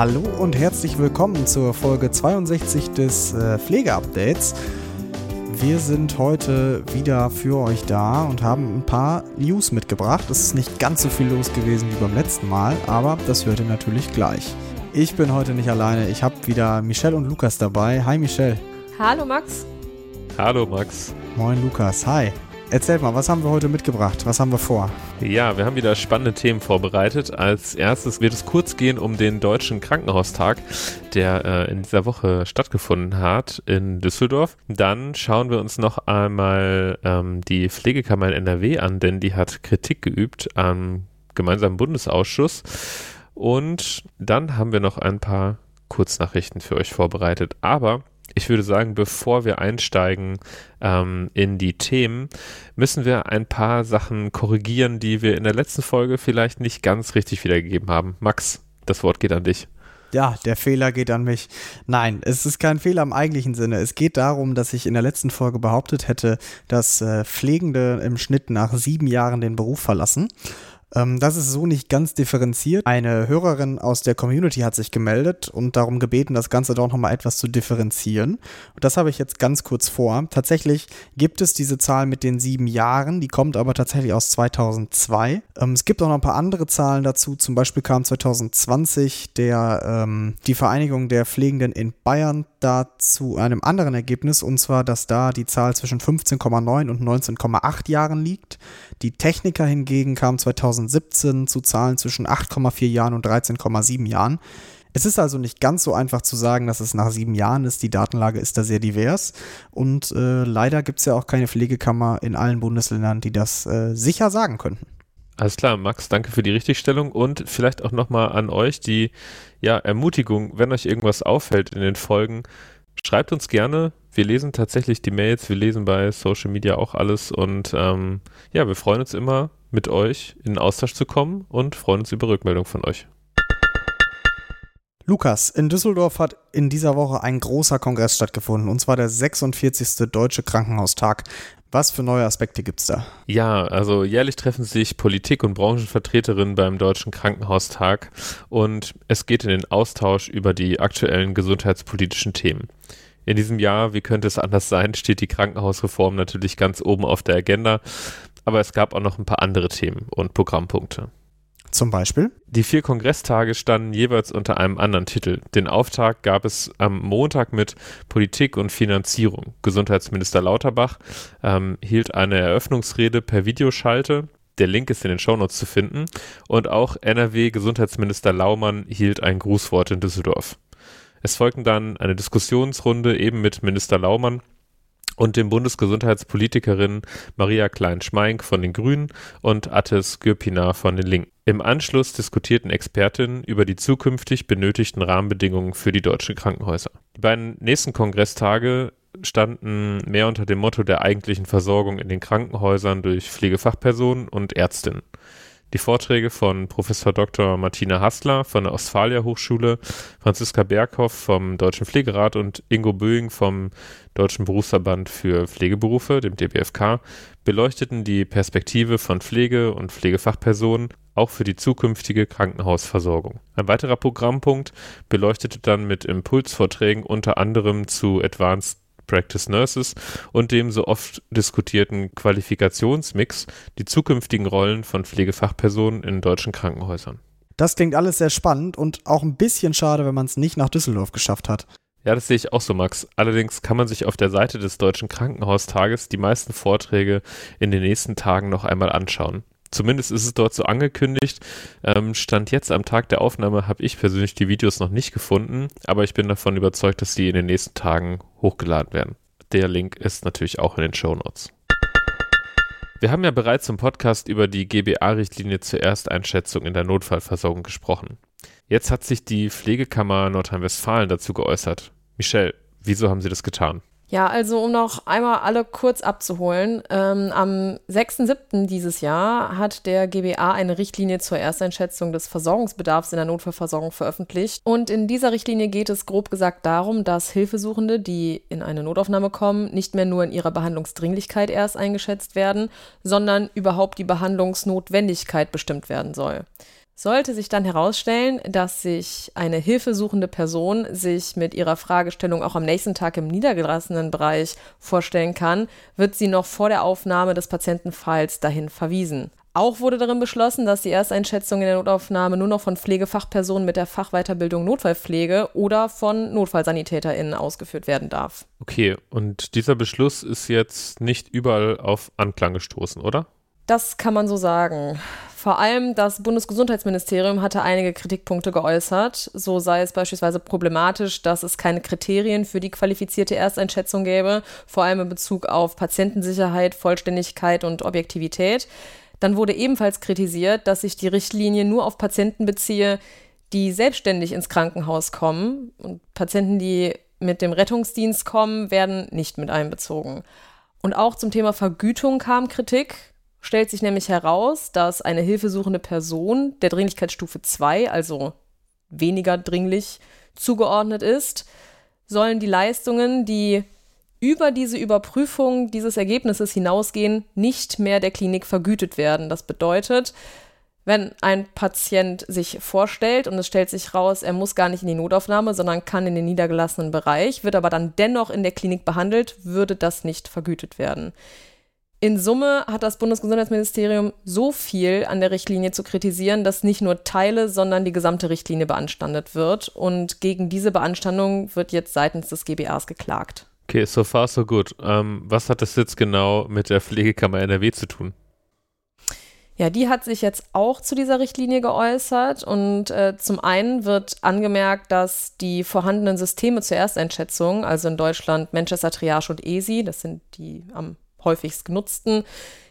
Hallo und herzlich willkommen zur Folge 62 des äh, Pflegeupdates. Wir sind heute wieder für euch da und haben ein paar News mitgebracht. Es ist nicht ganz so viel los gewesen wie beim letzten Mal, aber das hört ihr natürlich gleich. Ich bin heute nicht alleine. Ich habe wieder Michelle und Lukas dabei. Hi Michelle. Hallo Max. Hallo Max. Moin Lukas. Hi. Erzählt mal, was haben wir heute mitgebracht? Was haben wir vor? Ja, wir haben wieder spannende Themen vorbereitet. Als erstes wird es kurz gehen um den Deutschen Krankenhaustag, der äh, in dieser Woche stattgefunden hat in Düsseldorf. Dann schauen wir uns noch einmal ähm, die Pflegekammer in NRW an, denn die hat Kritik geübt am gemeinsamen Bundesausschuss. Und dann haben wir noch ein paar Kurznachrichten für euch vorbereitet. Aber ich würde sagen, bevor wir einsteigen ähm, in die Themen, müssen wir ein paar Sachen korrigieren, die wir in der letzten Folge vielleicht nicht ganz richtig wiedergegeben haben. Max, das Wort geht an dich. Ja, der Fehler geht an mich. Nein, es ist kein Fehler im eigentlichen Sinne. Es geht darum, dass ich in der letzten Folge behauptet hätte, dass äh, Pflegende im Schnitt nach sieben Jahren den Beruf verlassen. Ähm, das ist so nicht ganz differenziert. Eine Hörerin aus der Community hat sich gemeldet und darum gebeten, das Ganze doch nochmal etwas zu differenzieren. Und das habe ich jetzt ganz kurz vor. Tatsächlich gibt es diese Zahl mit den sieben Jahren, die kommt aber tatsächlich aus 2002. Ähm, es gibt auch noch ein paar andere Zahlen dazu. Zum Beispiel kam 2020 der, ähm, die Vereinigung der Pflegenden in Bayern da zu einem anderen Ergebnis, und zwar, dass da die Zahl zwischen 15,9 und 19,8 Jahren liegt. Die Techniker hingegen kam 2017 zu Zahlen zwischen 8,4 Jahren und 13,7 Jahren. Es ist also nicht ganz so einfach zu sagen, dass es nach sieben Jahren ist. Die Datenlage ist da sehr divers. Und äh, leider gibt es ja auch keine Pflegekammer in allen Bundesländern, die das äh, sicher sagen könnten. Alles klar, Max, danke für die Richtigstellung und vielleicht auch nochmal an euch die ja, Ermutigung, wenn euch irgendwas auffällt in den Folgen, schreibt uns gerne. Wir lesen tatsächlich die Mails, wir lesen bei Social Media auch alles und ähm, ja, wir freuen uns immer, mit euch in Austausch zu kommen und freuen uns über Rückmeldung von euch. Lukas, in Düsseldorf hat in dieser Woche ein großer Kongress stattgefunden, und zwar der 46. Deutsche Krankenhaustag. Was für neue Aspekte gibt es da? Ja, also jährlich treffen sich Politik und Branchenvertreterinnen beim Deutschen Krankenhaustag und es geht in den Austausch über die aktuellen gesundheitspolitischen Themen. In diesem Jahr, wie könnte es anders sein, steht die Krankenhausreform natürlich ganz oben auf der Agenda, aber es gab auch noch ein paar andere Themen und Programmpunkte. Zum Beispiel? Die vier Kongresstage standen jeweils unter einem anderen Titel. Den Auftakt gab es am Montag mit Politik und Finanzierung. Gesundheitsminister Lauterbach ähm, hielt eine Eröffnungsrede per Videoschalte. Der Link ist in den Shownotes zu finden. Und auch NRW-Gesundheitsminister Laumann hielt ein Grußwort in Düsseldorf. Es folgten dann eine Diskussionsrunde eben mit Minister Laumann und dem Bundesgesundheitspolitikerin Maria Klein-Schmeink von den Grünen und Attes Gürpina von den Linken. Im Anschluss diskutierten Expertinnen über die zukünftig benötigten Rahmenbedingungen für die deutschen Krankenhäuser. Die beiden nächsten Kongresstage standen mehr unter dem Motto der eigentlichen Versorgung in den Krankenhäusern durch Pflegefachpersonen und Ärztinnen. Die Vorträge von Professor Dr. Martina Hassler von der Ostfalia Hochschule, Franziska Berghoff vom Deutschen Pflegerat und Ingo Böing vom Deutschen Berufsverband für Pflegeberufe, dem DBFK, beleuchteten die Perspektive von Pflege- und Pflegefachpersonen auch für die zukünftige Krankenhausversorgung. Ein weiterer Programmpunkt beleuchtete dann mit Impulsvorträgen unter anderem zu Advanced Practice Nurses und dem so oft diskutierten Qualifikationsmix die zukünftigen Rollen von Pflegefachpersonen in deutschen Krankenhäusern. Das klingt alles sehr spannend und auch ein bisschen schade, wenn man es nicht nach Düsseldorf geschafft hat. Ja, das sehe ich auch so, Max. Allerdings kann man sich auf der Seite des Deutschen Krankenhaustages die meisten Vorträge in den nächsten Tagen noch einmal anschauen. Zumindest ist es dort so angekündigt. Ähm, Stand jetzt am Tag der Aufnahme habe ich persönlich die Videos noch nicht gefunden, aber ich bin davon überzeugt, dass die in den nächsten Tagen hochgeladen werden. Der Link ist natürlich auch in den Show Notes. Wir haben ja bereits im Podcast über die GBA-Richtlinie zur Ersteinschätzung in der Notfallversorgung gesprochen. Jetzt hat sich die Pflegekammer Nordrhein-Westfalen dazu geäußert. Michelle, wieso haben Sie das getan? Ja, also um noch einmal alle kurz abzuholen, ähm, am 6.7. dieses Jahr hat der GBA eine Richtlinie zur Ersteinschätzung des Versorgungsbedarfs in der Notfallversorgung veröffentlicht. Und in dieser Richtlinie geht es grob gesagt darum, dass Hilfesuchende, die in eine Notaufnahme kommen, nicht mehr nur in ihrer Behandlungsdringlichkeit erst eingeschätzt werden, sondern überhaupt die Behandlungsnotwendigkeit bestimmt werden soll. Sollte sich dann herausstellen, dass sich eine hilfesuchende Person sich mit ihrer Fragestellung auch am nächsten Tag im niedergelassenen Bereich vorstellen kann, wird sie noch vor der Aufnahme des Patientenfalls dahin verwiesen. Auch wurde darin beschlossen, dass die Ersteinschätzung in der Notaufnahme nur noch von Pflegefachpersonen mit der Fachweiterbildung Notfallpflege oder von NotfallsanitäterInnen ausgeführt werden darf. Okay, und dieser Beschluss ist jetzt nicht überall auf Anklang gestoßen, oder? Das kann man so sagen. Vor allem das Bundesgesundheitsministerium hatte einige Kritikpunkte geäußert. So sei es beispielsweise problematisch, dass es keine Kriterien für die qualifizierte Ersteinschätzung gäbe, vor allem in Bezug auf Patientensicherheit, Vollständigkeit und Objektivität. Dann wurde ebenfalls kritisiert, dass sich die Richtlinie nur auf Patienten beziehe, die selbstständig ins Krankenhaus kommen. Und Patienten, die mit dem Rettungsdienst kommen, werden nicht mit einbezogen. Und auch zum Thema Vergütung kam Kritik stellt sich nämlich heraus, dass eine hilfesuchende Person der Dringlichkeitsstufe 2, also weniger dringlich, zugeordnet ist, sollen die Leistungen, die über diese Überprüfung dieses Ergebnisses hinausgehen, nicht mehr der Klinik vergütet werden. Das bedeutet, wenn ein Patient sich vorstellt und es stellt sich raus, er muss gar nicht in die Notaufnahme, sondern kann in den niedergelassenen Bereich, wird aber dann dennoch in der Klinik behandelt, würde das nicht vergütet werden. In Summe hat das Bundesgesundheitsministerium so viel an der Richtlinie zu kritisieren, dass nicht nur Teile, sondern die gesamte Richtlinie beanstandet wird. Und gegen diese Beanstandung wird jetzt seitens des GBAs geklagt. Okay, so far so good. Ähm, was hat das jetzt genau mit der Pflegekammer NRW zu tun? Ja, die hat sich jetzt auch zu dieser Richtlinie geäußert und äh, zum einen wird angemerkt, dass die vorhandenen Systeme zur Ersteinschätzung, also in Deutschland Manchester Triage und ESI, das sind die am häufigst genutzten,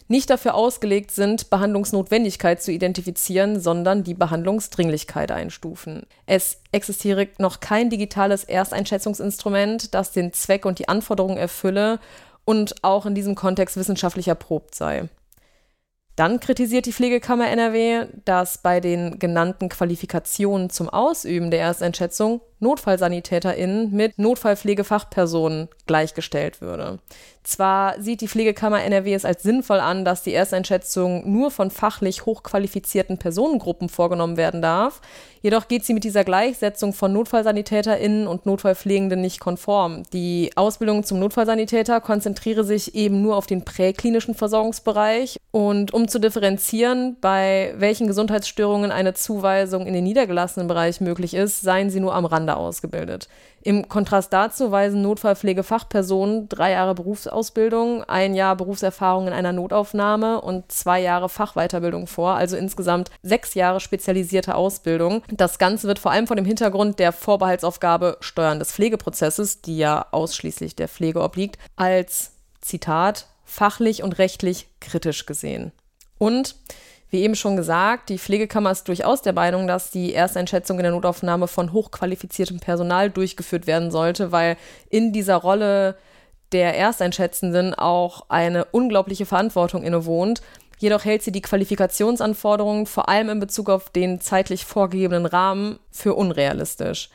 nicht dafür ausgelegt sind, Behandlungsnotwendigkeit zu identifizieren, sondern die Behandlungsdringlichkeit einstufen. Es existiere noch kein digitales Ersteinschätzungsinstrument, das den Zweck und die Anforderungen erfülle und auch in diesem Kontext wissenschaftlich erprobt sei. Dann kritisiert die Pflegekammer NRW, dass bei den genannten Qualifikationen zum Ausüben der Ersteinschätzung NotfallsanitäterInnen mit Notfallpflegefachpersonen gleichgestellt würde. Zwar sieht die Pflegekammer NRW es als sinnvoll an, dass die Ersteinschätzung nur von fachlich hochqualifizierten Personengruppen vorgenommen werden darf, jedoch geht sie mit dieser Gleichsetzung von NotfallsanitäterInnen und Notfallpflegenden nicht konform. Die Ausbildung zum Notfallsanitäter konzentriere sich eben nur auf den präklinischen Versorgungsbereich und um zu differenzieren, bei welchen Gesundheitsstörungen eine Zuweisung in den niedergelassenen Bereich möglich ist, seien sie nur am Rande ausgebildet. Im Kontrast dazu weisen Notfallpflegefachpersonen drei Jahre Berufsausbildung, ein Jahr Berufserfahrung in einer Notaufnahme und zwei Jahre Fachweiterbildung vor, also insgesamt sechs Jahre spezialisierte Ausbildung. Das Ganze wird vor allem vor dem Hintergrund der Vorbehaltsaufgabe Steuern des Pflegeprozesses, die ja ausschließlich der Pflege obliegt, als Zitat fachlich und rechtlich kritisch gesehen. Und wie eben schon gesagt, die Pflegekammer ist durchaus der Meinung, dass die Ersteinschätzung in der Notaufnahme von hochqualifiziertem Personal durchgeführt werden sollte, weil in dieser Rolle der Ersteinschätzenden auch eine unglaubliche Verantwortung innewohnt. Jedoch hält sie die Qualifikationsanforderungen vor allem in Bezug auf den zeitlich vorgegebenen Rahmen für unrealistisch.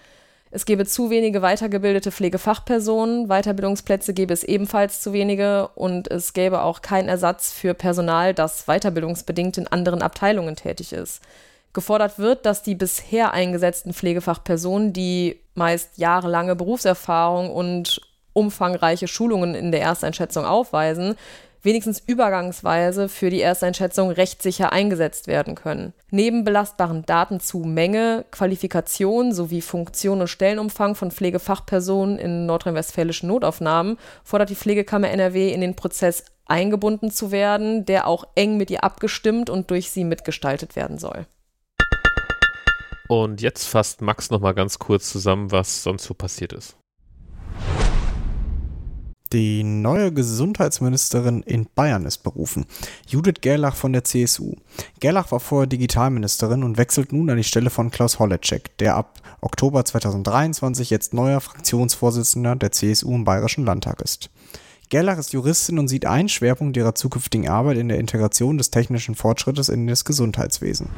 Es gäbe zu wenige weitergebildete Pflegefachpersonen, Weiterbildungsplätze gäbe es ebenfalls zu wenige und es gäbe auch keinen Ersatz für Personal, das weiterbildungsbedingt in anderen Abteilungen tätig ist. Gefordert wird, dass die bisher eingesetzten Pflegefachpersonen, die meist jahrelange Berufserfahrung und umfangreiche Schulungen in der Ersteinschätzung aufweisen, wenigstens übergangsweise für die Ersteinschätzung rechtssicher eingesetzt werden können. Neben belastbaren Daten zu Menge, Qualifikation sowie Funktion und Stellenumfang von Pflegefachpersonen in nordrhein-westfälischen Notaufnahmen fordert die Pflegekammer NRW in den Prozess eingebunden zu werden, der auch eng mit ihr abgestimmt und durch sie mitgestaltet werden soll. Und jetzt fasst Max nochmal ganz kurz zusammen, was sonst so passiert ist. Die neue Gesundheitsministerin in Bayern ist berufen. Judith Gerlach von der CSU. Gerlach war vorher Digitalministerin und wechselt nun an die Stelle von Klaus Holleczek, der ab Oktober 2023 jetzt neuer Fraktionsvorsitzender der CSU im Bayerischen Landtag ist. Gerlach ist Juristin und sieht einen Schwerpunkt ihrer zukünftigen Arbeit in der Integration des technischen Fortschrittes in das Gesundheitswesen.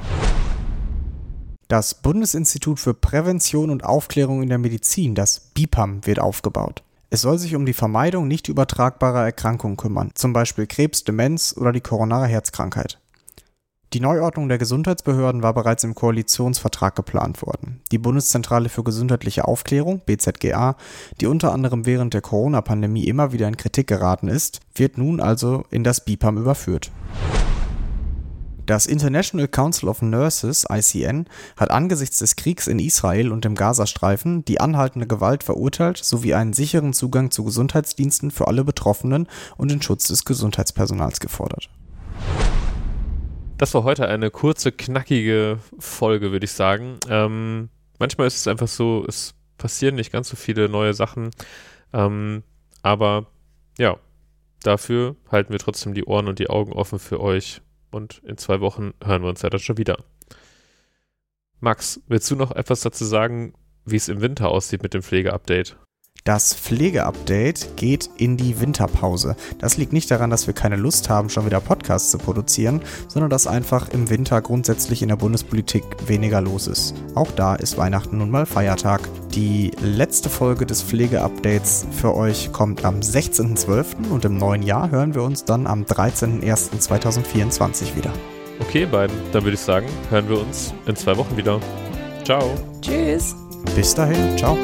Das Bundesinstitut für Prävention und Aufklärung in der Medizin, das BIPAM, wird aufgebaut. Es soll sich um die Vermeidung nicht übertragbarer Erkrankungen kümmern, zum Beispiel Krebs, Demenz oder die koronare Herzkrankheit. Die Neuordnung der Gesundheitsbehörden war bereits im Koalitionsvertrag geplant worden. Die Bundeszentrale für gesundheitliche Aufklärung, BZGA, die unter anderem während der Corona-Pandemie immer wieder in Kritik geraten ist, wird nun also in das BIPAM überführt. Das International Council of Nurses, ICN, hat angesichts des Kriegs in Israel und dem Gazastreifen die anhaltende Gewalt verurteilt sowie einen sicheren Zugang zu Gesundheitsdiensten für alle Betroffenen und den Schutz des Gesundheitspersonals gefordert. Das war heute eine kurze, knackige Folge, würde ich sagen. Ähm, manchmal ist es einfach so, es passieren nicht ganz so viele neue Sachen. Ähm, aber ja, dafür halten wir trotzdem die Ohren und die Augen offen für euch und in zwei Wochen hören wir uns ja dann schon wieder. Max, willst du noch etwas dazu sagen, wie es im Winter aussieht mit dem Pflegeupdate? Das Pflegeupdate geht in die Winterpause. Das liegt nicht daran, dass wir keine Lust haben, schon wieder Podcasts zu produzieren, sondern dass einfach im Winter grundsätzlich in der Bundespolitik weniger los ist. Auch da ist Weihnachten nun mal Feiertag. Die letzte Folge des Pflegeupdates für euch kommt am 16.12. und im neuen Jahr hören wir uns dann am 13.01.2024 wieder. Okay, beiden, dann würde ich sagen, hören wir uns in zwei Wochen wieder. Ciao. Tschüss. Bis dahin, ciao.